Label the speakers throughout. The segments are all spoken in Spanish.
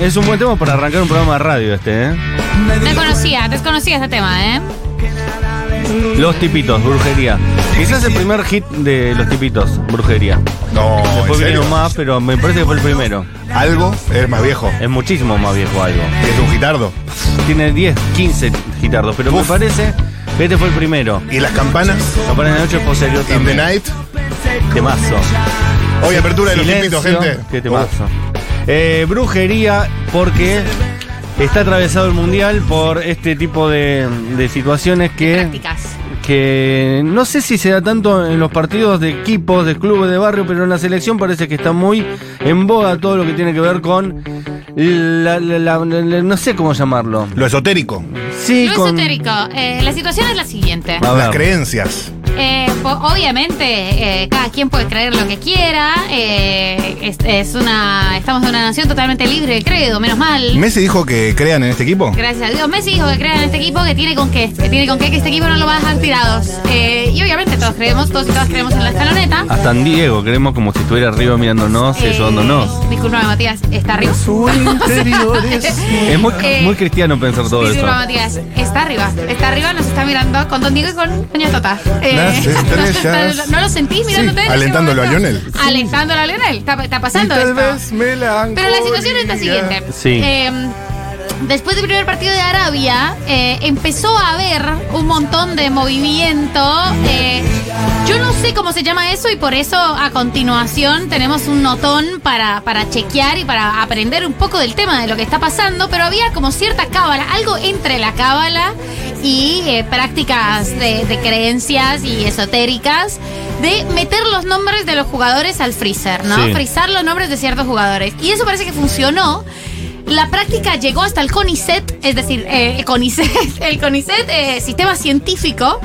Speaker 1: es un buen tema para arrancar un programa de radio este, ¿eh?
Speaker 2: Desconocía, desconocía este tema, ¿eh?
Speaker 1: Los tipitos, brujería. Quizás el primer hit de los tipitos, brujería.
Speaker 3: No, ¿en
Speaker 1: Después
Speaker 3: serio?
Speaker 1: vinieron más, pero me parece que fue el primero.
Speaker 3: Algo es más viejo.
Speaker 1: Es muchísimo más viejo algo.
Speaker 3: Es un gitardo.
Speaker 1: Tiene 10, 15 gitardos, pero me
Speaker 3: Uf.
Speaker 1: parece que este fue el primero.
Speaker 3: ¿Y las campanas?
Speaker 1: Campana de la noche es posterior
Speaker 3: In the
Speaker 1: también.
Speaker 3: night.
Speaker 1: Temazo.
Speaker 3: Hoy apertura de los
Speaker 1: Silencio.
Speaker 3: tipitos, gente.
Speaker 1: Qué temazo. Eh, brujería porque está atravesado el mundial por este tipo de, de situaciones que,
Speaker 2: Prácticas.
Speaker 1: que no sé si se da tanto en los partidos de equipos, de clubes de barrio, pero en la selección parece que está muy en boga todo lo que tiene que ver con la, la- la- la- no sé cómo llamarlo.
Speaker 3: Lo esotérico.
Speaker 1: Sí,
Speaker 2: Lo
Speaker 1: con
Speaker 2: esotérico. eh, la situación es la siguiente.
Speaker 1: A
Speaker 3: Las creencias.
Speaker 2: Eh, obviamente, eh, cada quien puede creer lo que quiera. eh, es, es una, estamos en una nación totalmente libre de credo, menos mal.
Speaker 3: Messi dijo que crean en este equipo.
Speaker 2: Gracias a Dios. Messi dijo que crean en este equipo que tiene con qué. Que tiene con qué que este equipo no lo va a dejar tirados. Eh, y obviamente todos creemos, todos y todas creemos en la escaloneta.
Speaker 1: Hasta en Diego, creemos como si estuviera arriba mirándonos,
Speaker 2: Eh,
Speaker 1: ayudándonos.
Speaker 2: Disculpame, Matías, está arriba.
Speaker 1: Es muy,
Speaker 2: eh,
Speaker 1: muy cristiano pensar todo eso.
Speaker 2: Matías, está arriba. Está arriba, nos está mirando con Don Diego y con Doña Tota. Eh,
Speaker 3: Las estrellas.
Speaker 2: ¿No lo sentís mirándote?
Speaker 3: Sí,
Speaker 2: en ese
Speaker 3: alentándolo a
Speaker 2: momento?
Speaker 3: Lionel.
Speaker 2: Alentándolo a Lionel. Está, está pasando esto. Pero la situación es la siguiente.
Speaker 1: Sí.
Speaker 2: Eh, después del primer partido de Arabia, eh, empezó a haber un montón de movimiento. eh, yo no sé cómo se llama eso y por eso a continuación tenemos un notón para, para chequear y para aprender un poco del tema de lo que está pasando, pero había como cierta cábala, algo entre la cábala y eh, prácticas de, de creencias y esotéricas de meter los nombres de los jugadores al freezer, ¿no?
Speaker 1: Sí.
Speaker 2: Frizar los nombres de ciertos jugadores. Y eso parece que funcionó. La práctica llegó hasta el CONICET, es decir, eh, el CONICET, el CONICET, eh, sistema científico.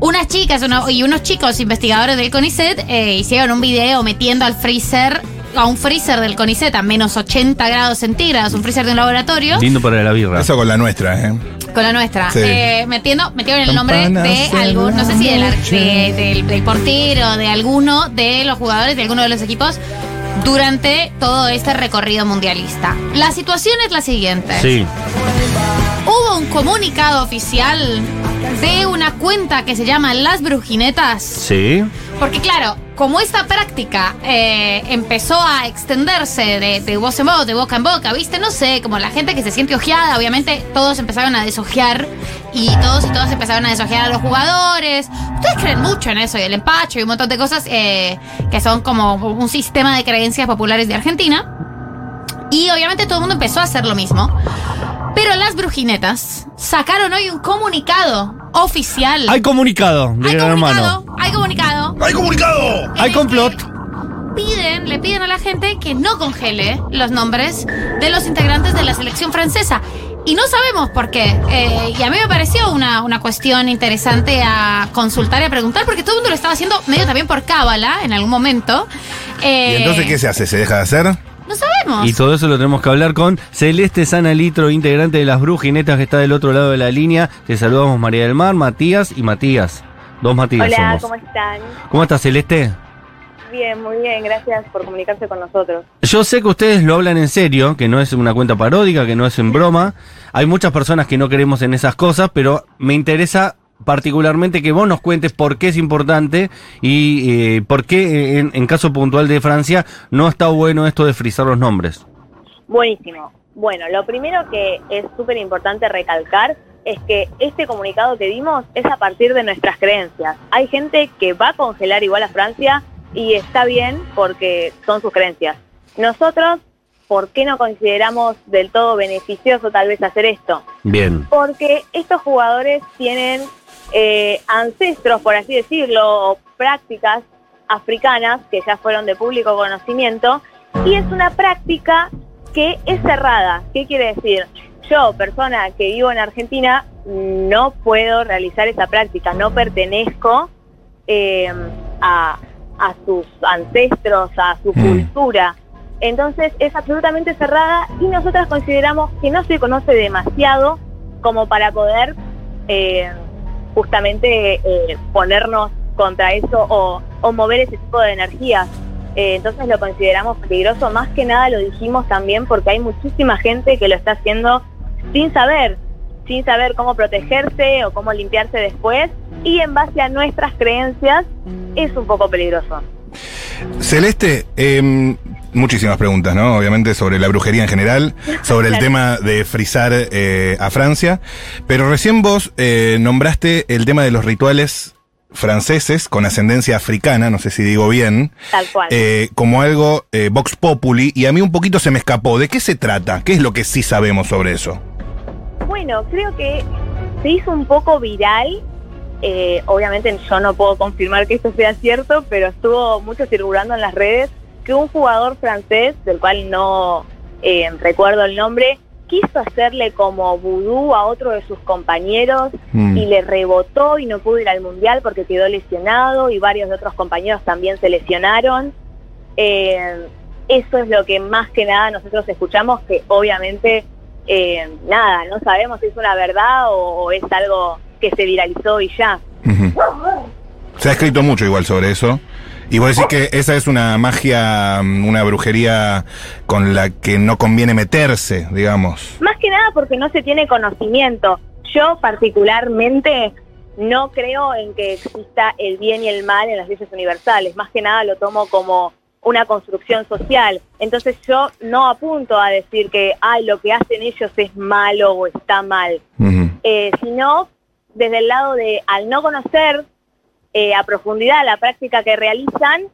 Speaker 2: Unas chicas uno- y unos chicos investigadores del CONICET eh, hicieron un video metiendo al freezer, a un freezer del CONICET a menos 80 grados centígrados, un freezer de un laboratorio,
Speaker 1: Lindo para la birra.
Speaker 3: Eso con la nuestra, ¿eh?
Speaker 2: con la nuestra.
Speaker 3: Sí.
Speaker 2: Eh, metiendo, metieron el nombre
Speaker 3: Campanas
Speaker 2: de algún, no sé si del, de- del, del portero, de alguno de los jugadores, de alguno de los equipos, durante todo este recorrido mundialista. La situación es la siguiente.
Speaker 1: Sí.
Speaker 2: Hubo un comunicado oficial de una cuenta que se llama Las Brujinetas.
Speaker 1: Sí.
Speaker 2: Porque claro, como esta práctica eh, empezó a extenderse de, de voz en voz, de boca en boca, ¿viste? No sé, como la gente que se siente ojeada, obviamente todos empezaron a desojear y todos y todas empezaron a desojear a los jugadores. Ustedes creen mucho en eso y el empacho y un montón de cosas eh, que son como un sistema de creencias populares de Argentina. Y obviamente todo el mundo empezó a hacer lo mismo. Pero las brujinetas sacaron hoy un comunicado oficial.
Speaker 1: Hay comunicado de
Speaker 2: Hay
Speaker 1: Gran
Speaker 2: comunicado,
Speaker 1: Hermano.
Speaker 2: hay comunicado.
Speaker 3: ¡Hay comunicado!
Speaker 1: Hay
Speaker 2: el
Speaker 1: complot.
Speaker 2: Piden, le piden a la gente que no congele los nombres de los integrantes de la selección francesa. Y no sabemos por qué. Eh, y a mí me pareció una, una cuestión interesante a consultar y a preguntar, porque todo el mundo lo estaba haciendo medio también por cábala en algún momento. Eh,
Speaker 3: ¿Y entonces qué se hace? ¿Se deja de hacer?
Speaker 2: No sabemos.
Speaker 1: Y todo eso lo tenemos que hablar con Celeste Sana Litro, integrante de las Brujinetas que está del otro lado de la línea. Te saludamos María del Mar, Matías y Matías. Dos Matías
Speaker 4: Hola,
Speaker 1: somos.
Speaker 4: ¿cómo están?
Speaker 1: ¿Cómo estás, Celeste?
Speaker 4: Bien, muy bien, gracias por comunicarse con nosotros.
Speaker 1: Yo sé que ustedes lo hablan en serio, que no es una cuenta paródica, que no es en broma. Hay muchas personas que no creemos en esas cosas, pero me interesa particularmente que vos nos cuentes por qué es importante y eh, por qué en, en caso puntual de Francia no está bueno esto de frizar los nombres.
Speaker 4: Buenísimo. Bueno, lo primero que es súper importante recalcar es que este comunicado que dimos es a partir de nuestras creencias. Hay gente que va a congelar igual a Francia y está bien porque son sus creencias. Nosotros, ¿por qué no consideramos del todo beneficioso tal vez hacer esto?
Speaker 1: Bien.
Speaker 4: porque estos jugadores tienen eh, ancestros, por así decirlo, prácticas africanas que ya fueron de público conocimiento, y es una práctica que es cerrada. ¿Qué quiere decir? Yo, persona que vivo en Argentina, no puedo realizar esa práctica, no pertenezco eh, a, a sus ancestros, a su
Speaker 3: Mm.
Speaker 4: cultura. Entonces es absolutamente cerrada y nosotras consideramos que no se conoce demasiado como para poder eh, justamente eh, ponernos contra eso o, o mover ese tipo de energías. Eh, entonces lo consideramos peligroso. Más que nada lo dijimos también porque hay muchísima gente que lo está haciendo sin saber, sin saber cómo protegerse o cómo limpiarse después. Y en base a nuestras creencias es un poco peligroso.
Speaker 3: Celeste, em, muchísimas preguntas, ¿no? Obviamente sobre la brujería en general, sobre el tema de frizar eh, a Francia, pero recién vos eh, nombraste el tema de los rituales franceses con ascendencia africana, no sé si digo bien,
Speaker 4: Tal cual.
Speaker 3: eh, como algo eh, Vox Populi, y a mí un poquito se me escapó. ¿De qué se trata? ¿Qué es lo que sí sabemos sobre eso?
Speaker 4: Bueno, creo que se hizo un poco viral. eh, obviamente yo no puedo confirmar que esto sea cierto, pero estuvo mucho circulando en las redes que un jugador francés, del cual no eh, recuerdo el nombre, quiso hacerle como vudú a otro de sus compañeros
Speaker 3: Mm.
Speaker 4: y le rebotó y no pudo ir al mundial porque quedó lesionado y varios de otros compañeros también se lesionaron. Eh, eso es lo que más que nada nosotros escuchamos, que obviamente eh, nada, no sabemos si es una verdad o, o es algo que se viralizó y ya.
Speaker 3: Se ha escrito mucho igual sobre eso. Y vos decís que esa es una magia, mm, una brujería con la que no conviene meterse, digamos.
Speaker 4: Más que nada porque no se tiene conocimiento. Yo particularmente no creo en que exista el bien y el mal en las leyes universales. Más que nada lo tomo como una construcción social. Entonces yo no apunto a decir que, ay, lo que hacen ellos es malo o está mal. Eh, sino desde el lado de, al no conocer eh, a profundidad la práctica que realizan,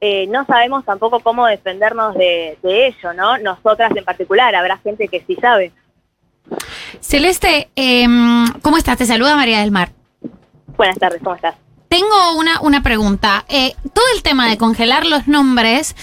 Speaker 4: eh, no sabemos tampoco cómo defendernos de, de ello, ¿no? Nosotras en particular, habrá gente que sí sabe.
Speaker 2: Celeste, em, ¿cómo estás? Te saluda María del Mar.
Speaker 4: Buenas tardes, ¿cómo estás?
Speaker 2: Tengo una, una pregunta. Eh, todo el tema de congelar los nombres,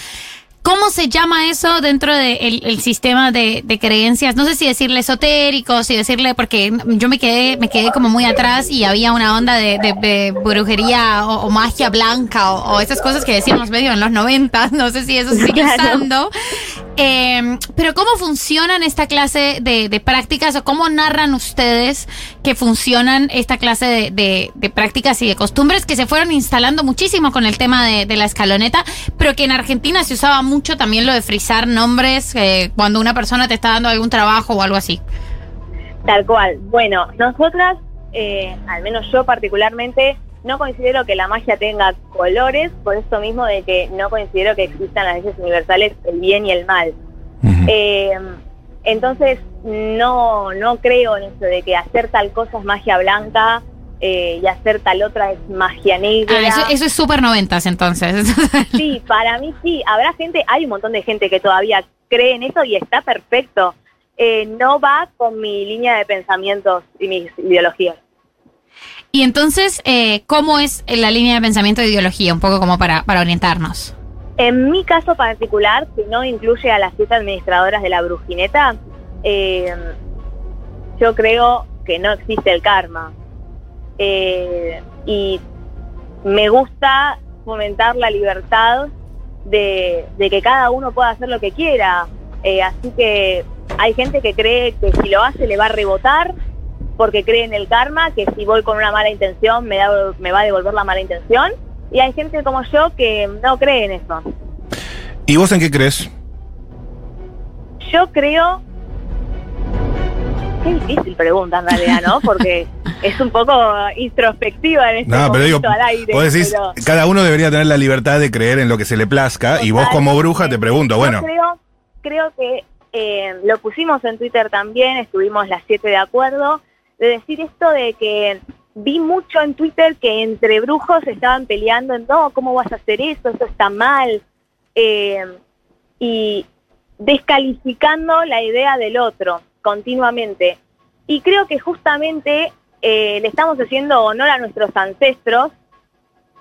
Speaker 2: ¿cómo se llama eso dentro del el sistema de, de creencias? No sé si decirle esotérico, si decirle, porque yo me quedé, me quedé como muy atrás y había una onda de, de- de brujería o, o magia blanca o, o esas cosas que decíamos medio en los 90, no sé si eso sigue
Speaker 4: Claro.
Speaker 2: usando. Eh, pero ¿cómo funcionan esta clase de, de prácticas o cómo narran ustedes que funcionan esta clase de, de- de prácticas y de costumbres que se fueron instalando muchísimo con el tema de, la escaloneta, pero que en Argentina se usaba mucho también lo de frizar nombres eh, cuando una persona te está dando algún trabajo o algo así?
Speaker 4: Tal cual. Bueno, nosotras, eh, al menos yo particularmente, no considero que la magia tenga colores, por eso mismo de que no considero que existan las leyes universales el bien y el mal. Eh, entonces, no, no creo en eso de que hacer tal cosa es magia blanca eh, y hacer tal otra es magia negra.
Speaker 2: Ah, eso, eso es súper noventas entonces.
Speaker 4: Sí, para mí sí. Habrá gente, hay un montón de gente que todavía cree en eso y está perfecto. Eh, no va con mi línea de pensamientos y mis ideologías.
Speaker 2: Y entonces, eh, ¿cómo es la línea de pensamiento de ideología? Un poco como para, para orientarnos.
Speaker 4: En mi caso particular, que no incluye a las siete administradoras de la brujineta, eh, yo creo que no existe el karma. Eh, y me gusta fomentar la libertad de, que cada uno pueda hacer lo que quiera. Eh, así que hay gente que cree que si lo hace le va a rebotar porque cree en el karma, que si voy con una mala intención me, da- me va a devolver la mala intención. Y hay gente como yo que no cree en eso.
Speaker 3: ¿Y vos en qué crees?
Speaker 4: Yo creo. Qué difícil pregunta en realidad, ¿no? Porque es un poco introspectiva en este
Speaker 3: No, pero digo,
Speaker 4: al aire.
Speaker 3: vos decís,
Speaker 4: pero
Speaker 3: cada uno debería tener la libertad de creer en lo que se le plazca, y vos como bruja te pregunto,
Speaker 4: Yo
Speaker 3: bueno,
Speaker 4: creo, creo que eh, lo pusimos en Twitter también, estuvimos las siete de acuerdo, de decir esto de que vi mucho en Twitter que entre brujos estaban peleando en, no, ¿cómo vas a hacer eso? Eso está mal. Eh, y descalificando la idea del otro continuamente. Y creo que justamente eh, le estamos haciendo honor a nuestros ancestros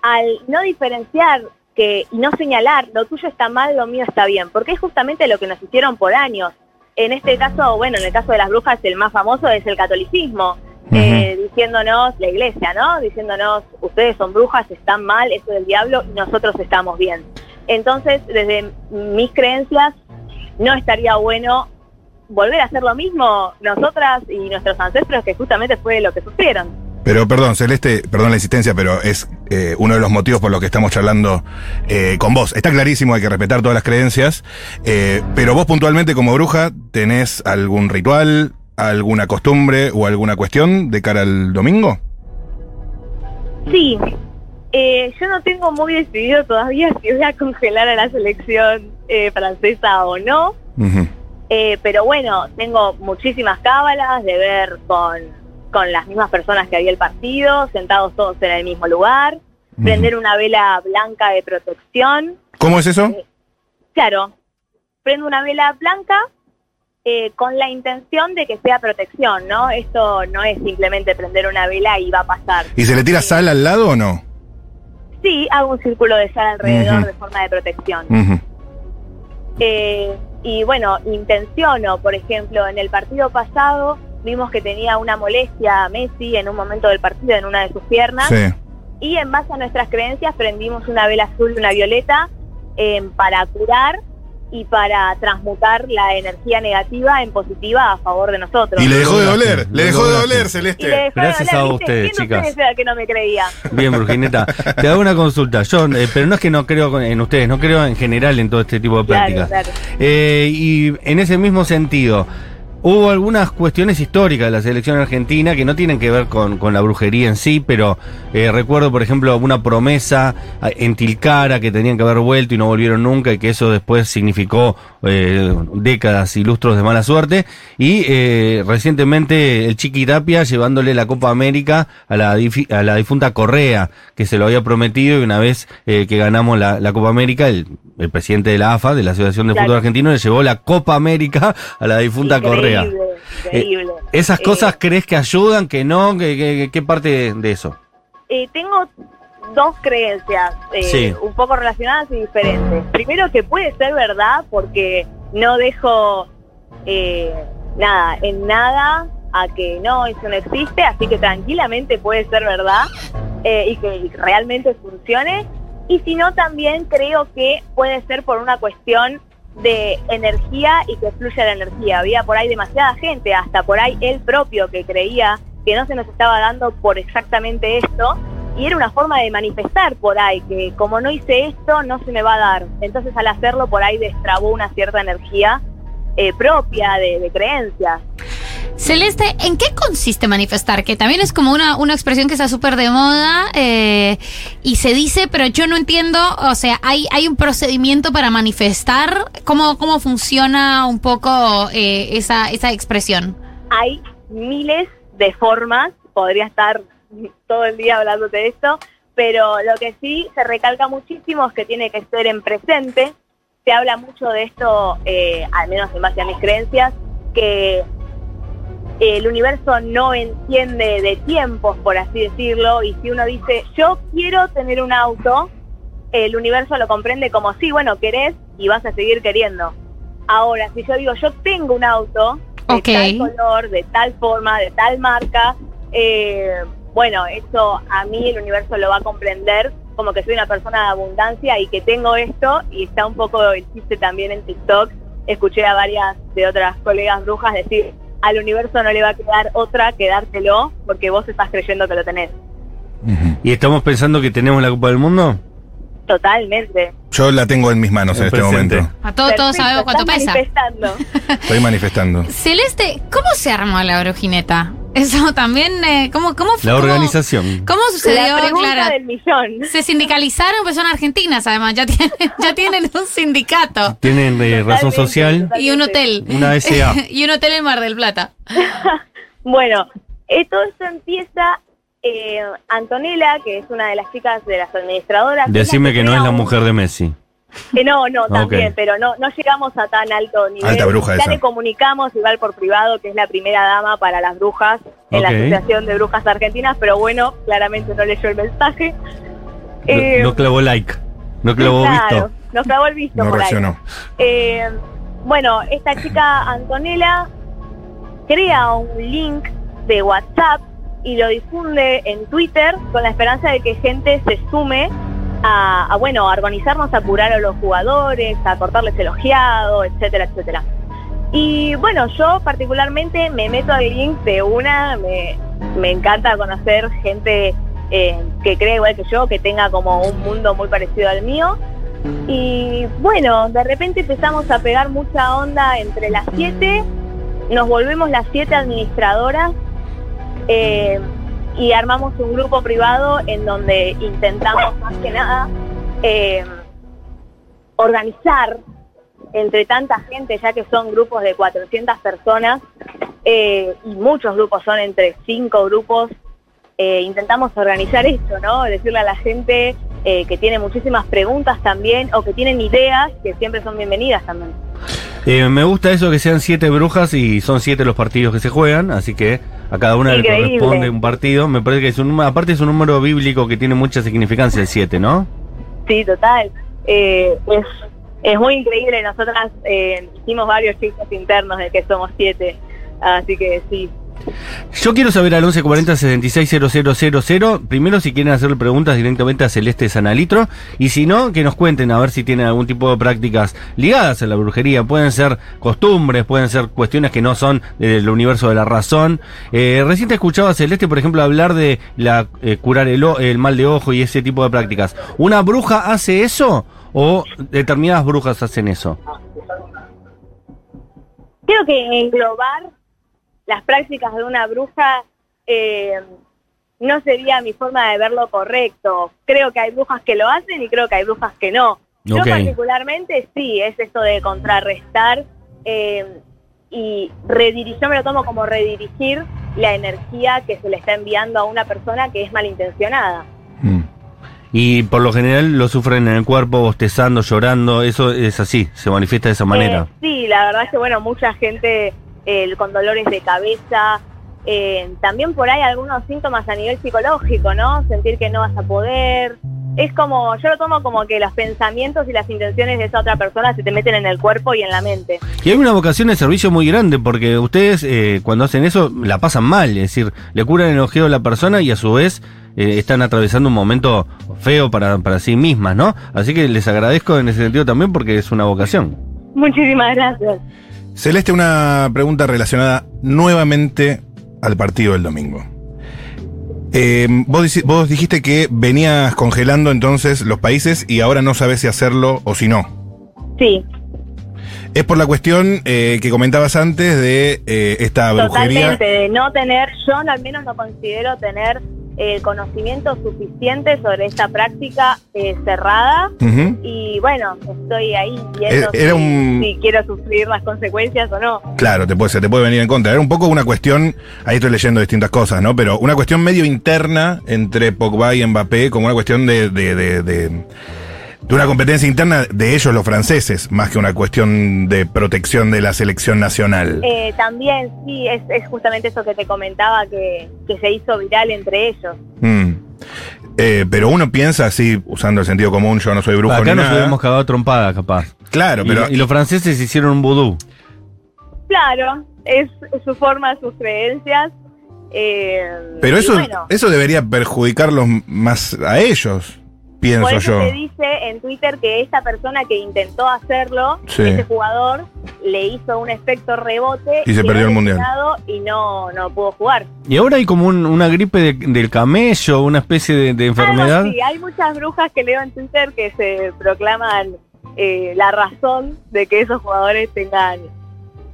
Speaker 4: al no diferenciar que y no señalar lo tuyo está mal, lo mío está bien, porque es justamente lo que nos hicieron por años. En este caso, bueno, en el caso de las brujas, el más famoso es el catolicismo, eh, diciéndonos, la iglesia, ¿no? Diciéndonos, ustedes son brujas, están mal, eso es del diablo y nosotros estamos bien. Entonces, desde mis creencias, no estaría bueno volver a hacer lo mismo nosotras y nuestros ancestros, que justamente fue lo que sufrieron.
Speaker 3: Pero perdón, Celeste, perdón la insistencia, pero es eh, uno de los motivos por los que estamos charlando eh, con vos. Está clarísimo, hay que respetar todas las creencias, eh, pero vos puntualmente como bruja, ¿tenés algún ritual, alguna costumbre o alguna cuestión de cara al domingo?
Speaker 4: Sí, eh, yo no tengo muy decidido todavía si voy a congelar a la selección eh, francesa o no, eh, pero bueno, tengo muchísimas cábalas de ver con, con las mismas personas que había el partido, sentados todos en el mismo lugar, prender una vela blanca de protección,
Speaker 3: ¿Cómo es eso?
Speaker 4: claro, prendo una vela blanca eh, con la intención de que sea protección, ¿no? Esto no es simplemente prender una vela y va a pasar.
Speaker 3: ¿Y se le tira sal al lado o no?
Speaker 4: Sí, hago un círculo de sal alrededor de forma de protección. Eh, y bueno, intenciono, por ejemplo, en el partido pasado vimos que tenía una molestia Messi en un momento del partido en una de sus piernas
Speaker 3: Sí.
Speaker 4: y en base a nuestras creencias prendimos una vela azul y una violeta eh, para curar y para transmutar la energía negativa en positiva a favor de nosotros.
Speaker 3: Y le dejó de doler, le dejó de doler,
Speaker 4: Y le
Speaker 3: Celeste.
Speaker 4: dejó de
Speaker 1: Gracias
Speaker 4: doler,
Speaker 1: a ustedes,
Speaker 4: ¿Quién de
Speaker 1: chicas.
Speaker 4: ustedes que no me creía?
Speaker 1: Bien, Brujineta. Te hago una consulta. Yo, eh, pero no es que no creo con- en ustedes, no creo en general en todo este tipo de
Speaker 4: Claro,
Speaker 1: prácticas.
Speaker 4: claro.
Speaker 1: Eh, y en ese mismo sentido, hubo algunas cuestiones históricas de la selección argentina que no tienen que ver con, con la brujería en sí, pero eh, recuerdo, por ejemplo, una promesa eh, en Tilcara que tenían que haber vuelto y no volvieron nunca y que eso después significó eh, décadas y lustros de mala suerte. Y eh, recientemente el Chiqui Tapia llevándole la Copa América a la, a la difunta Correa, que se lo había prometido y una vez eh, que ganamos la, la Copa América, el, el presidente de la AFA, de la Asociación de
Speaker 4: Claro.
Speaker 1: Fútbol Argentino, le llevó la Copa América a la difunta Correa.
Speaker 4: Increíble, increíble.
Speaker 1: ¿Esas
Speaker 4: Eh,
Speaker 1: cosas crees que ayudan, que no? ¿Qué, qué- qué parte de, eso?
Speaker 4: Eh, tengo dos creencias eh,
Speaker 1: Sí.
Speaker 4: un poco relacionadas y diferentes. Primero que puede ser verdad porque no dejo eh, nada, en nada a que no, eso no existe, así que tranquilamente puede ser verdad eh, y que realmente funcione. Y si no, también creo que puede ser por una cuestión de energía y que fluya la energía. Había por ahí demasiada gente, hasta por ahí él propio que creía que no se nos estaba dando por exactamente esto. Y era una forma de manifestar por ahí, que como no hice esto, no se me va a dar. Entonces al hacerlo por ahí destrabó una cierta energía eh, propia de, de creencias.
Speaker 2: Celeste, ¿en qué consiste manifestar? Que también es como una, una expresión que está súper de moda eh, y se dice, pero yo no entiendo, o sea, ¿hay, hay un procedimiento para manifestar? ¿Cómo, cómo funciona un poco eh, esa, esa expresión?
Speaker 4: hay miles de formas, podría estar todo el día hablándote de esto, pero lo que sí se recalca muchísimo es que tiene que ser en presente. Se habla mucho de esto, eh, al menos en base a mis creencias, que el universo no entiende de tiempos, por así decirlo, y si uno dice, yo quiero tener un auto, el universo lo comprende como, sí, bueno, querés y vas a seguir queriendo. Ahora, si yo digo, yo tengo un auto de
Speaker 2: Ok.
Speaker 4: tal color, de tal forma, de tal marca, eh, bueno, eso a mí el universo lo va a comprender como que soy una persona de abundancia y que tengo esto, y está un poco el chiste también en TikTok. Escuché a varias de otras colegas brujas decir, al universo no le va a quedar otra que dártelo porque vos estás creyendo que lo tenés.
Speaker 1: ¿Y estamos pensando que tenemos la Copa del Mundo?
Speaker 4: Totalmente.
Speaker 3: Yo la tengo en mis manos en
Speaker 1: En
Speaker 3: este momento.
Speaker 2: A todos, todos sabemos cuánto
Speaker 4: estás
Speaker 2: pesa.
Speaker 4: manifestando.
Speaker 3: Estoy manifestando.
Speaker 2: Celeste, ¿cómo se armó la brujineta? Eso también, eh, ¿cómo, cómo fue?
Speaker 1: La organización.
Speaker 2: ¿Cómo, sucedió?
Speaker 4: La pregunta
Speaker 2: Claro,
Speaker 4: del millón.
Speaker 2: se sindicalizaron, pues son argentinas además, ya tienen, ya tienen un sindicato
Speaker 1: Tienen eh, razón social,
Speaker 4: totalmente.
Speaker 2: y un hotel.
Speaker 1: una SA.
Speaker 2: y un hotel en Mar del Plata.
Speaker 4: Bueno, eh, todo esto empieza eh, Antonella, que es una de las chicas de las administradoras.
Speaker 1: Decime que no es la mujer de Messi.
Speaker 4: Eh, no, no, también, pero no, no llegamos a tan alto nivel.
Speaker 3: Alta bruja
Speaker 4: ya
Speaker 3: esa.
Speaker 4: le comunicamos igual por privado que es la primera dama para las brujas en la. Asociación de Brujas Argentinas, pero bueno, claramente no leyó el mensaje. Eh,
Speaker 1: No, no clavó like. No clavó
Speaker 4: claro,
Speaker 1: visto.
Speaker 4: nos clavó el visto
Speaker 3: No
Speaker 4: por ahí.
Speaker 3: reaccionó.
Speaker 4: Eh, bueno, esta chica Antonella crea un link de WhatsApp y lo difunde en Twitter con la esperanza de que gente se sume a, bueno, a organizarnos a curar a los jugadores, a cortarles el ojeado, etcétera, etcétera. Y bueno, yo particularmente me meto al link de una, me, me encanta conocer gente eh, que cree igual que yo, que tenga como un mundo muy parecido al mío. Y bueno, de repente empezamos a pegar mucha onda entre las siete, nos volvemos las siete administradoras eh, y armamos un grupo privado en donde intentamos más que nada eh, organizar entre tanta gente, ya que son grupos de 400 personas eh, y muchos grupos son entre cinco grupos, eh, intentamos organizar esto, ¿no? Decirle a la gente eh, que tiene muchísimas preguntas también o que tienen ideas que siempre son bienvenidas también.
Speaker 1: Eh, me gusta eso que sean siete brujas y son siete los partidos que se juegan, así que a cada una le corresponde un partido. Me parece que es un número, aparte es un número bíblico que tiene mucha significancia el siete, ¿no?
Speaker 4: Sí, total. Eh, es, es muy increíble. Nosotras eh, hicimos varios chistes internos de que somos siete. Así que sí.
Speaker 1: Yo quiero saber al 1140 660000, primero si quieren hacerle preguntas directamente a Celeste Sanalitro, y si no, que nos cuenten a ver si tienen algún tipo de prácticas ligadas a la brujería. Pueden ser costumbres, pueden ser cuestiones que no son del universo de la razón. Eh, recién te escuchaba Celeste, por ejemplo, hablar de la eh, curar el, el mal de ojo y ese tipo de prácticas. ¿Una bruja hace eso o determinadas brujas hacen eso?
Speaker 4: Creo que englobar las prácticas de una bruja eh, no sería mi forma de verlo correcto. Creo que hay brujas que lo hacen y creo que hay brujas que no. Yo particularmente sí, es esto de contrarrestar eh, y redirigir, yo me lo tomo como redirigir la energía que se le está enviando a una persona que es malintencionada.
Speaker 3: Mm.
Speaker 1: Y por lo general lo sufren en el cuerpo, bostezando, llorando, eso es así, se manifiesta de esa manera.
Speaker 4: Eh, sí, la verdad es que bueno, mucha gente eh, con dolores de cabeza, eh, también por ahí algunos síntomas a nivel psicológico, ¿no? Sentir que no vas a poder. Es como, yo lo tomo como que los pensamientos y las intenciones de esa otra persona se te meten en el cuerpo y en la mente.
Speaker 1: Y hay una vocación de servicio muy grande, porque ustedes eh, cuando hacen eso la pasan mal, es decir, le curan el ojeo a la persona y a su vez eh, están atravesando un momento feo para, para sí mismas, ¿no? Así que les agradezco en ese sentido también porque es una vocación.
Speaker 4: Muchísimas gracias.
Speaker 3: Celeste, una pregunta relacionada nuevamente al partido del domingo. Eh, vos, dijiste que venías congelando entonces los países y ahora no sabes si hacerlo o si no.
Speaker 4: Sí,
Speaker 3: Es por la cuestión eh, que comentabas antes de eh, esta brujería.
Speaker 4: totalmente. De no tener, yo al menos no considero tener el conocimiento suficiente sobre esta práctica eh, cerrada. Y bueno, estoy ahí viendo
Speaker 3: Eh, era
Speaker 4: si,
Speaker 3: un-
Speaker 4: si quiero sufrir las consecuencias o no.
Speaker 3: Claro, te puede, se te puede venir en contra. Era un poco una cuestión, ahí estoy leyendo distintas cosas, ¿no? Pero una cuestión medio interna entre Pogba y Mbappé, como una cuestión de, de, de, de- de una competencia interna de ellos los franceses, más que una cuestión de protección de la selección nacional.
Speaker 4: Eh, también sí, es, es justamente eso que te comentaba que, que se hizo viral entre ellos.
Speaker 3: Mm. Eh, pero uno piensa así, usando el sentido común, yo no soy brujo
Speaker 1: Acá
Speaker 3: ni
Speaker 1: nos
Speaker 3: nada.
Speaker 1: hubiéramos cagado trompada, capaz.
Speaker 3: Claro,
Speaker 1: Y-
Speaker 3: pero
Speaker 1: y, los franceses hicieron un vudú.
Speaker 4: Claro, es, su forma, sus creencias. eh,
Speaker 3: pero eso,
Speaker 4: bueno,
Speaker 3: eso debería perjudicarlos más a ellos, pienso
Speaker 4: por eso
Speaker 3: yo.
Speaker 4: se dice en Twitter que esta persona que intentó hacerlo,
Speaker 3: Sí.
Speaker 4: ese jugador, le hizo un efecto rebote
Speaker 3: Y se perdió el Mundial.
Speaker 4: Y no, no pudo jugar.
Speaker 1: Y ahora hay como un- una gripe de- del camello, una especie de, de enfermedad.
Speaker 4: Algo así, hay muchas brujas que leo en Twitter que se proclaman eh, la razón de que esos jugadores tengan,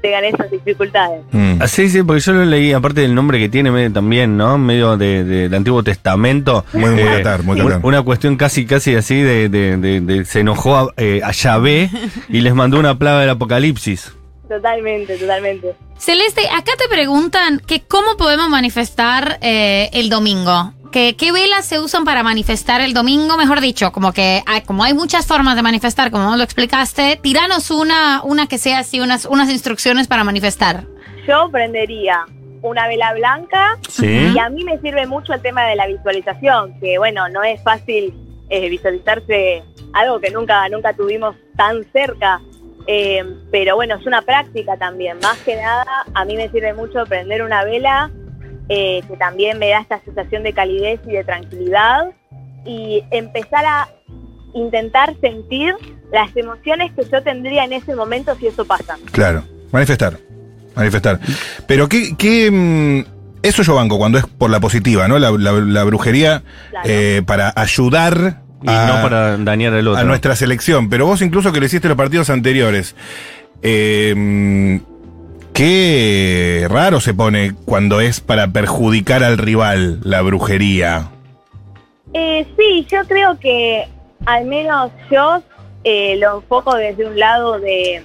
Speaker 4: tengan esas dificultades.
Speaker 3: Mm.
Speaker 1: Ah, Sí, sí, porque yo lo leí, aparte del nombre que tiene medio también, ¿no? Medio de, Antiguo Testamento.
Speaker 3: Muy muy Qatar, muy Qatar.
Speaker 1: Una cuestión casi, casi así de, de- de- de- se enojó a, eh, a Yahvé y les mandó una plaga del apocalipsis.
Speaker 4: Totalmente, totalmente.
Speaker 2: Celeste, acá te preguntan que cómo podemos manifestar eh, el domingo. Que, ¿Qué velas se usan para manifestar el domingo? Mejor dicho, como que hay, como hay muchas formas de manifestar, como lo explicaste, tiranos una, una que sea así, unas, unas instrucciones para manifestar.
Speaker 4: Yo prendería una vela blanca
Speaker 1: Sí.
Speaker 4: y a mí me sirve mucho el tema de la visualización, que bueno, no es fácil eh, visualizarse algo que nunca, nunca tuvimos tan cerca. Eh, pero bueno, es una práctica también. Más que nada, a mí me sirve mucho prender una vela, eh, que también me da esta sensación de calidez y de tranquilidad, y empezar a intentar sentir las emociones que yo tendría en ese momento si eso pasa.
Speaker 3: Claro, manifestar. Manifestar. Pero qué, qué, mm, eso yo banco cuando es por la positiva, ¿no? La, la- la brujería
Speaker 4: Claro.
Speaker 3: eh, para ayudar
Speaker 1: Y
Speaker 3: a,
Speaker 1: no para dañar al otro.
Speaker 3: a nuestra selección. Pero vos incluso que lo hiciste en los partidos anteriores, eh, qué raro se pone cuando es para perjudicar al rival la brujería.
Speaker 4: Eh, sí, yo creo que al menos yo eh, lo enfoco desde un lado de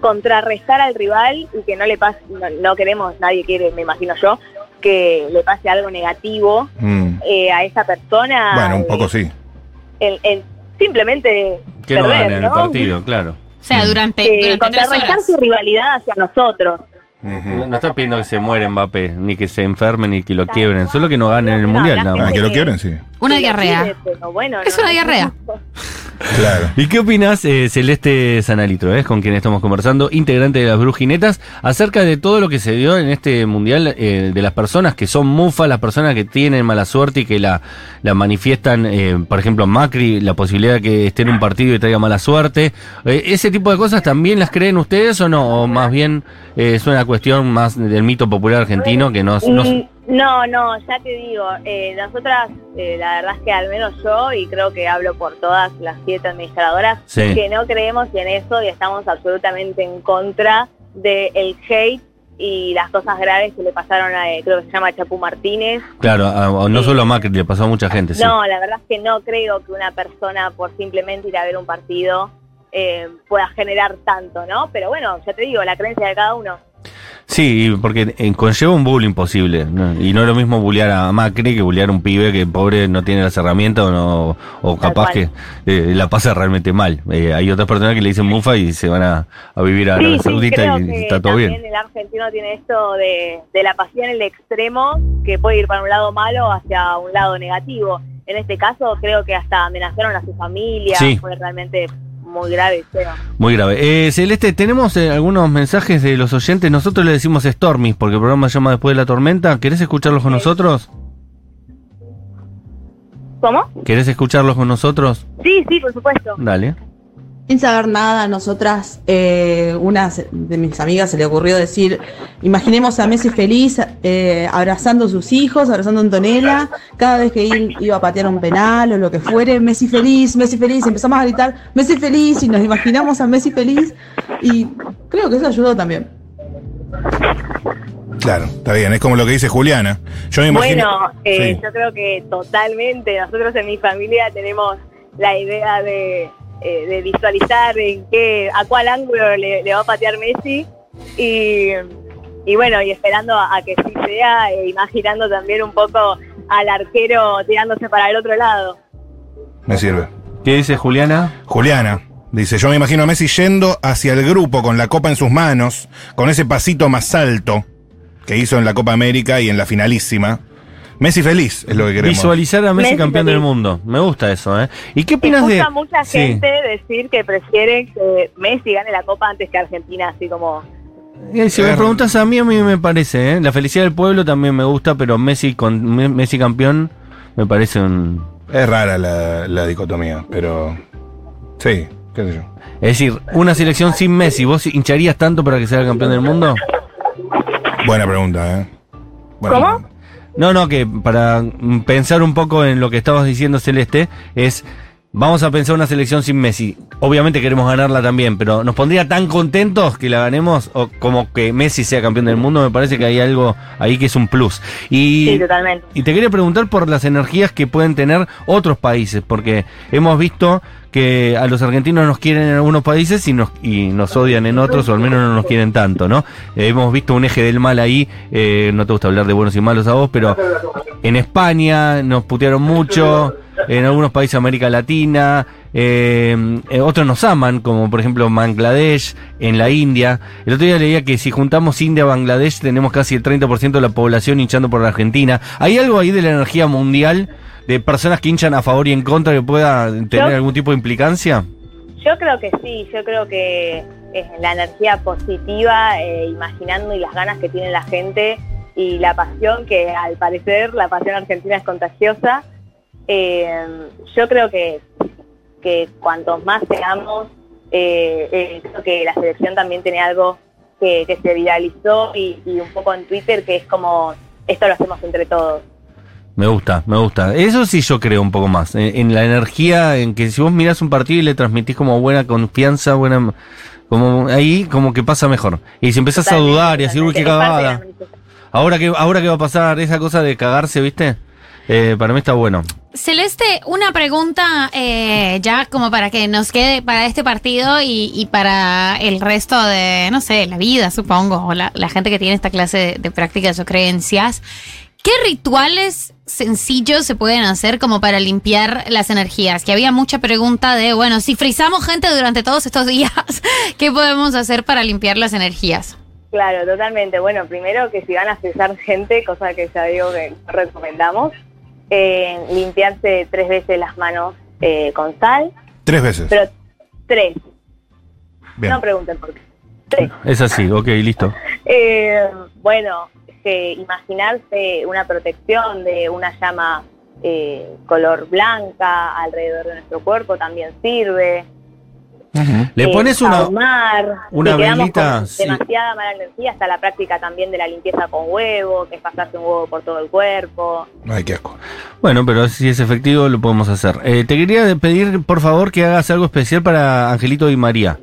Speaker 4: contrarrestar al rival y que no le pase, no, no queremos, nadie quiere, me imagino yo, que le pase algo negativo
Speaker 3: Mm.
Speaker 4: eh, a esa persona.
Speaker 3: Bueno, un
Speaker 4: eh,
Speaker 3: poco sí.
Speaker 4: el- el simplemente
Speaker 1: que no
Speaker 4: perder,
Speaker 1: ganen el
Speaker 4: ¿no?
Speaker 1: partido, claro.
Speaker 2: O sea, durante,
Speaker 4: Eh,
Speaker 2: durante
Speaker 4: contrarrestar su rivalidad hacia nosotros.
Speaker 1: No está pidiendo que se muera Mbappé, ni que se enfermen, ni que lo quiebren. Solo que no ganen el
Speaker 4: No,
Speaker 1: mundial, nada más.
Speaker 3: que lo quieren, sí.
Speaker 2: Una diarrea.
Speaker 4: quiere, pero bueno,
Speaker 2: Es
Speaker 4: no,
Speaker 2: una
Speaker 4: no-
Speaker 2: diarrea.
Speaker 3: Claro.
Speaker 1: ¿Y qué opinas, eh, Celeste Sanalitro, eh, con quien estamos conversando, integrante de las Brujinetas, acerca de todo lo que se dio en este mundial, eh, de las personas que son mufas, las personas que tienen mala suerte y que la, la manifiestan, eh, por ejemplo, Macri, la posibilidad de que esté en un partido y traiga mala suerte? Eh, ¿Ese tipo de cosas también las creen ustedes o no? ¿O más bien eh, es una cuestión más del mito popular argentino que no... no-
Speaker 4: No, no, ya te digo, eh, nosotras, eh, la verdad es que al menos yo, y creo que hablo por todas las siete administradoras,
Speaker 1: Sí.
Speaker 4: que no creemos en eso y estamos absolutamente en contra del hate y las cosas graves que le pasaron a, eh, creo que se llama Chapu Martínez.
Speaker 1: Claro, a- a- no solo a Macri, le pasó a mucha gente, sí.
Speaker 4: No, la verdad es que no creo que una persona por simplemente ir a ver un partido eh, pueda generar tanto, ¿no? Pero bueno, ya te digo, la creencia de cada uno.
Speaker 1: Sí, porque eh, conlleva un bullying posible. ¿no? Y no es lo mismo bullear a Macri que bullear a un pibe que pobre no tiene las herramientas o, no, o capaz que eh, la pasa realmente mal. Eh, hay otras personas que le dicen mufa y se van a, a vivir a Arabia
Speaker 4: Sí,
Speaker 1: Saudita y está todo
Speaker 4: también
Speaker 1: bien.
Speaker 4: el argentino tiene esto de, de la pasión en el extremo, que puede ir para un lado malo hacia un lado negativo. En este caso, creo que hasta amenazaron a su familia,
Speaker 1: Sí.
Speaker 4: fue realmente muy grave, pero
Speaker 1: Muy grave. Eh, Celeste, tenemos eh, algunos mensajes de los oyentes. Nosotros le decimos Stormy porque el programa se llama Después de la Tormenta. ¿Querés escucharlos con
Speaker 4: Sí.
Speaker 1: nosotros?
Speaker 4: ¿Cómo?
Speaker 1: ¿Querés escucharlos con nosotros?
Speaker 4: Sí, sí, por supuesto.
Speaker 1: Dale.
Speaker 5: Sin saber nada, nosotras, eh, una de mis amigas se le ocurrió decir, imaginemos a Messi feliz, eh, abrazando a sus hijos, abrazando a Antonella, cada vez que él iba a patear un penal o lo que fuere, Messi feliz, Messi feliz, empezamos a gritar, Messi feliz, y nos imaginamos a Messi feliz, y creo que eso ayudó también.
Speaker 3: Claro, está bien. Es como lo que dice Juliana. Yo me imagino.
Speaker 4: Bueno, eh,
Speaker 3: Sí.
Speaker 4: yo creo que totalmente. Nosotros en mi familia tenemos la idea de, eh, de visualizar en qué, a cuál ángulo le, le va a patear Messi y, y bueno, y esperando a, a que sí sea, e imaginando también un poco al arquero tirándose para el otro lado.
Speaker 3: Me sirve.
Speaker 1: ¿Qué dice Juliana?
Speaker 3: Juliana dice: Yo me imagino a Messi yendo hacia el grupo con la copa en sus manos, con ese pasito más alto que hizo en la Copa América y en la finalísima. Messi feliz es lo que queremos.
Speaker 1: Visualizar a Messi,
Speaker 4: Messi
Speaker 1: campeón del mundo. Me gusta eso, ¿eh? ¿Y qué opinas de...?
Speaker 4: Escucha mucha
Speaker 1: Sí.
Speaker 4: gente decir que prefiere que Messi gane la Copa antes que Argentina, así como...
Speaker 1: Eh, si me preguntas a mí, a mí me parece, ¿eh? La felicidad del pueblo también me gusta, pero Messi con Me- Messi campeón me parece un...
Speaker 3: Es rara la, la dicotomía, pero. Sí, qué sé yo.
Speaker 1: Es decir, una selección sin Messi, ¿vos hincharías tanto para que sea el campeón del mundo?
Speaker 3: Buena pregunta, ¿eh? Buena
Speaker 4: ¿Cómo?
Speaker 3: pregunta.
Speaker 1: No, no, que para pensar un poco en lo que estabas diciendo, Celeste, es... Vamos a pensar una selección sin Messi. Obviamente queremos ganarla también, pero ¿nos pondría tan contentos que la ganemos o como que Messi sea campeón del mundo? Me parece que hay algo ahí que es un plus. Y
Speaker 4: Sí, totalmente.
Speaker 1: Y te quería preguntar por las energías que pueden tener otros países, porque hemos visto que a los argentinos nos quieren en algunos países y nos, y nos odian en otros, o al menos no nos quieren tanto, ¿no? Eh, hemos visto un eje del mal ahí, eh, no te gusta hablar de buenos y malos a vos, pero en España nos putearon mucho, en algunos países de América Latina, eh, eh, otros nos aman, como por ejemplo Bangladesh, en la India. El otro día leía que si juntamos India Bangladesh tenemos casi el 30% de la población hinchando por la Argentina. ¿Hay algo ahí de la energía mundial de personas que hinchan a favor y en contra que pueda tener
Speaker 4: Yo-
Speaker 1: algún tipo de implicancia?
Speaker 4: Yo creo que sí, yo creo que es la energía positiva, eh, imaginando y las ganas que tiene la gente y la pasión, que al parecer la pasión argentina es contagiosa. Eh, yo creo que, que cuantos más seamos, eh, eh, creo que la selección también tiene algo que, que se viralizó y, y un poco en Twitter, que es como esto lo hacemos entre todos.
Speaker 1: Me gusta, me gusta. Eso sí yo creo un poco más. En, en la energía, en que si vos mirás un partido y le transmitís como buena confianza, buena... Como ahí como que pasa mejor. Y si empezás a dudar y a decir, uy, qué cagada. Ahora que, ahora qué va a pasar, esa cosa de cagarse, ¿viste? Eh, para mí está bueno.
Speaker 2: Celeste, una pregunta eh, ya como para que nos quede para este partido y, y para el resto de, no sé, la vida, supongo, o la, la gente que tiene esta clase de, de prácticas o creencias. ¿Qué rituales sencillos se pueden hacer como para limpiar las energías? Que había mucha pregunta de, bueno, si frizamos gente durante todos estos días, ¿qué podemos hacer para limpiar las energías?
Speaker 4: Claro, totalmente. Bueno, primero que si van a cesar gente, cosa que ya digo que no recomendamos, eh, limpiarse tres veces las manos eh, con sal,
Speaker 3: Tres veces.
Speaker 4: pero tres,
Speaker 3: Bien.
Speaker 4: no pregunten por qué. Tres.
Speaker 1: Es así, ok, listo.
Speaker 4: Eh, bueno, que imaginarse una protección de una llama eh, color blanca alrededor de nuestro cuerpo también sirve.
Speaker 1: Le
Speaker 4: Eh,
Speaker 1: pones una...
Speaker 4: ahumar,
Speaker 1: una velita,
Speaker 4: con
Speaker 1: sí.
Speaker 4: demasiada mala energía, está la práctica también de la limpieza con huevo, que es pasarse un huevo por todo el cuerpo.
Speaker 3: Ay, qué asco.
Speaker 1: Bueno, pero si es efectivo lo podemos hacer. Eh, te quería pedir, por favor, que hagas algo especial para Angelito y María.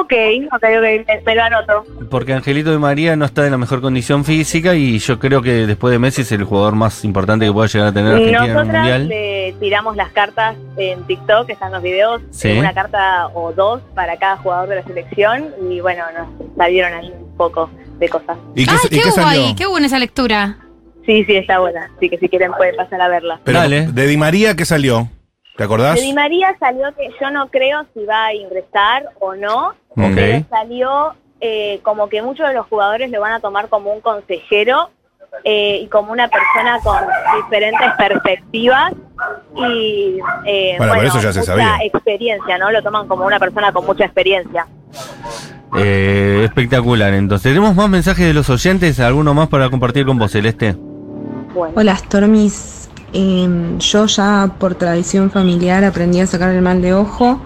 Speaker 4: Ok, ok, ok, me, me lo anoto.
Speaker 1: Porque Angelito y María no está en la mejor condición física y yo creo que después de Messi es el jugador más importante que pueda llegar a tener Argentina en
Speaker 4: Nosotras
Speaker 1: mundial.
Speaker 4: le tiramos las cartas en TikTok, están los videos,
Speaker 1: Sí.
Speaker 4: una carta o dos para cada jugador de la selección y bueno, nos salieron ahí un poco de cosas.
Speaker 3: ¿Y qué,
Speaker 2: Ay,
Speaker 3: y
Speaker 2: qué
Speaker 3: qué
Speaker 2: guay,
Speaker 3: salió?
Speaker 2: qué buena esa lectura.
Speaker 4: Sí, sí, está buena, así que si quieren pueden pasar a verla.
Speaker 3: Pero
Speaker 1: Dale.
Speaker 3: de Di María, ¿qué salió? ¿Te acordás?
Speaker 4: De Di María salió que yo no creo si va a ingresar o no,
Speaker 1: Ok.
Speaker 4: pero salió eh, como que muchos de los jugadores lo van a tomar como un consejero eh, y como una persona con diferentes perspectivas y eh,
Speaker 3: Bueno, eso ya se
Speaker 4: mucha
Speaker 3: sabía.
Speaker 4: experiencia, ¿no? Lo toman como una persona con mucha experiencia.
Speaker 1: Eh, espectacular, entonces. ¿Tenemos más mensajes de los oyentes? ¿Alguno más para compartir con vos, Celeste?
Speaker 4: Bueno,
Speaker 6: Hola, Stormis. Em, yo ya por tradición familiar aprendí a sacar el mal de ojo.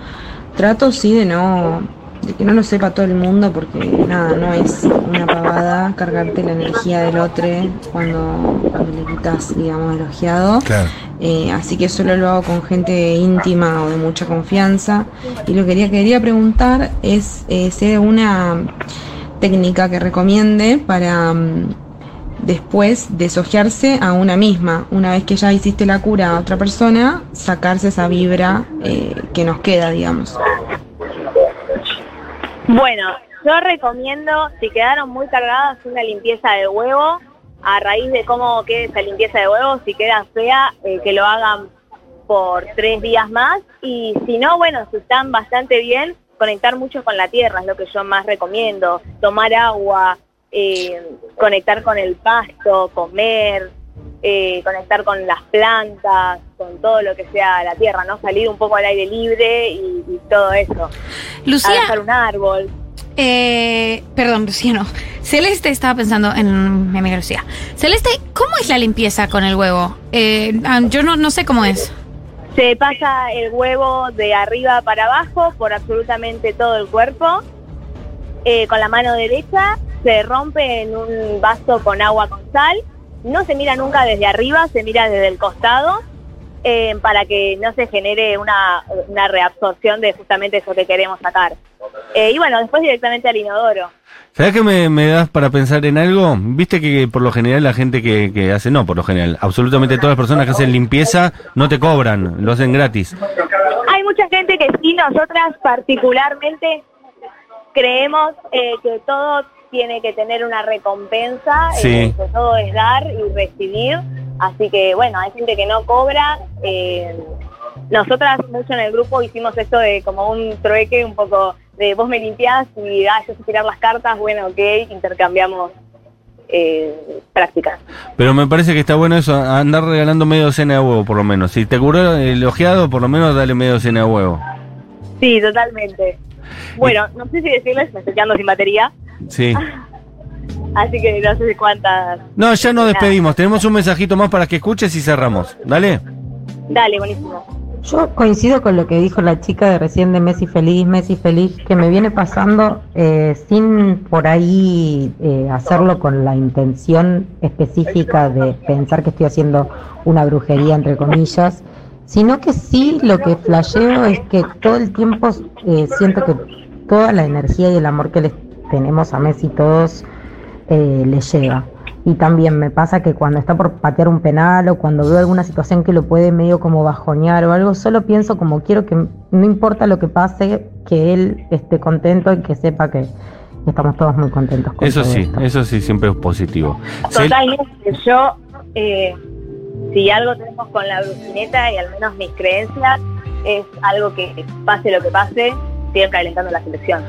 Speaker 6: Trato sí de no, de que no lo sepa todo el mundo porque nada, no es una pavada cargarte la energía del otro cuando, cuando le quitas, digamos, el ojeado.
Speaker 3: Claro.
Speaker 6: Eh, así que solo lo hago con gente íntima o de mucha confianza. Y lo que quería, quería preguntar es eh, si hay alguna técnica que recomiende para mm, después desojearse a una misma. Una vez que ya hiciste la cura a otra persona, sacarse esa vibra eh, que nos queda, digamos.
Speaker 4: Bueno, yo recomiendo, si quedaron muy cargadas, una limpieza de huevo. A raíz de cómo quede esa limpieza de huevo, si queda fea, eh, que lo hagan por tres días más. Y si no, bueno, si están bastante bien, conectar mucho con la tierra es lo que yo más recomiendo. Tomar agua, eh, conectar con el pasto, comer, eh, conectar con las plantas, con todo lo que sea la tierra, ¿no? Salir un poco al aire libre y, y todo eso.
Speaker 2: Lucía,
Speaker 4: Abrazar un árbol.
Speaker 2: Eh, perdón, Lucía, no. Celeste estaba pensando en mi amiga Lucía. Celeste, ¿cómo es la limpieza con el huevo? Eh, ah, yo no, no sé cómo es.
Speaker 4: Se pasa el huevo de arriba para abajo por absolutamente todo el cuerpo. Eh, con la mano derecha se rompe en un vaso con agua con sal. No se mira nunca desde arriba, se mira desde el costado eh, para que no se genere una, una reabsorción de justamente eso que queremos sacar. Eh, y bueno, después directamente al inodoro.
Speaker 1: ¿Sabes qué me, me das para pensar en algo? Viste que por lo general la gente que, que hace, no por lo general, absolutamente todas las personas que hacen limpieza no te cobran, lo hacen gratis.
Speaker 4: Hay mucha gente que sí, nosotras particularmente creemos eh, que todo tiene que tener una recompensa,
Speaker 1: Sí.
Speaker 4: eh, que todo es dar y recibir, así que bueno, hay gente que no cobra. eh, nosotras mucho en el grupo hicimos esto de como un trueque, un poco de vos me limpiás y ah, yo sé tirar las cartas, bueno, ok, intercambiamos eh, prácticas.
Speaker 1: Pero me parece que está bueno eso, andar regalando medio docena de huevo por lo menos. Si te curó el ojeado, por lo menos dale medio docena de huevo.
Speaker 4: Sí, totalmente. Bueno, no sé si decirles, me estoy quedando sin batería,
Speaker 1: Sí.
Speaker 4: así que no sé cuántas
Speaker 1: No, ya nos despedimos. Tenemos un mensajito más para que escuches y cerramos. Dale.
Speaker 4: Dale, buenísimo.
Speaker 7: Yo coincido con lo que dijo la chica de recién de Messi feliz, Messi feliz, que me viene pasando eh, sin por ahí eh, hacerlo con la intención específica de pensar que estoy haciendo una brujería, entre comillas, sino que sí lo que flasheo es que todo el tiempo eh, siento que toda la energía y el amor que les tenemos a Messi todos eh, le llega. Y también me pasa que cuando está por patear un penal o cuando veo alguna situación que lo puede medio como bajoñar o algo, solo pienso como quiero que no importa lo que pase, que él esté contento y que sepa que estamos todos muy contentos con
Speaker 1: Eso
Speaker 7: todo
Speaker 1: sí,
Speaker 7: esto.
Speaker 1: eso sí, siempre es positivo.
Speaker 4: Totalmente. Yo, eh, si algo tenemos con la brucineta y al menos mis creencias, es algo que pase lo que pase, siempre alentando la selección.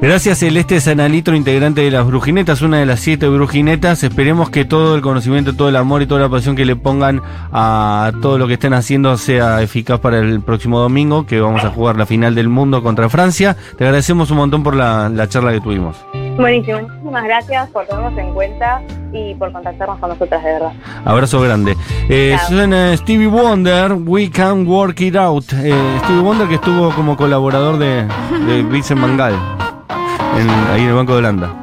Speaker 1: Gracias Celeste Sanalitro, integrante de las Brujinetas, una de las siete Brujinetas. Esperemos que todo el conocimiento, todo el amor y toda la pasión que le pongan a todo lo que estén haciendo sea eficaz para el próximo domingo, que vamos a jugar la final del mundo contra Francia. Te agradecemos un montón por la, la charla que tuvimos.
Speaker 4: Buenísimo, muchísimas gracias por tenernos en cuenta y por contactarnos con nosotras, de verdad.
Speaker 1: Abrazo grande. Eh, suena Stevie Wonder, We Can Work It Out. Eh, Stevie Wonder que estuvo como colaborador de, de Vincent Mangal en- ahí en el Banco de Holanda.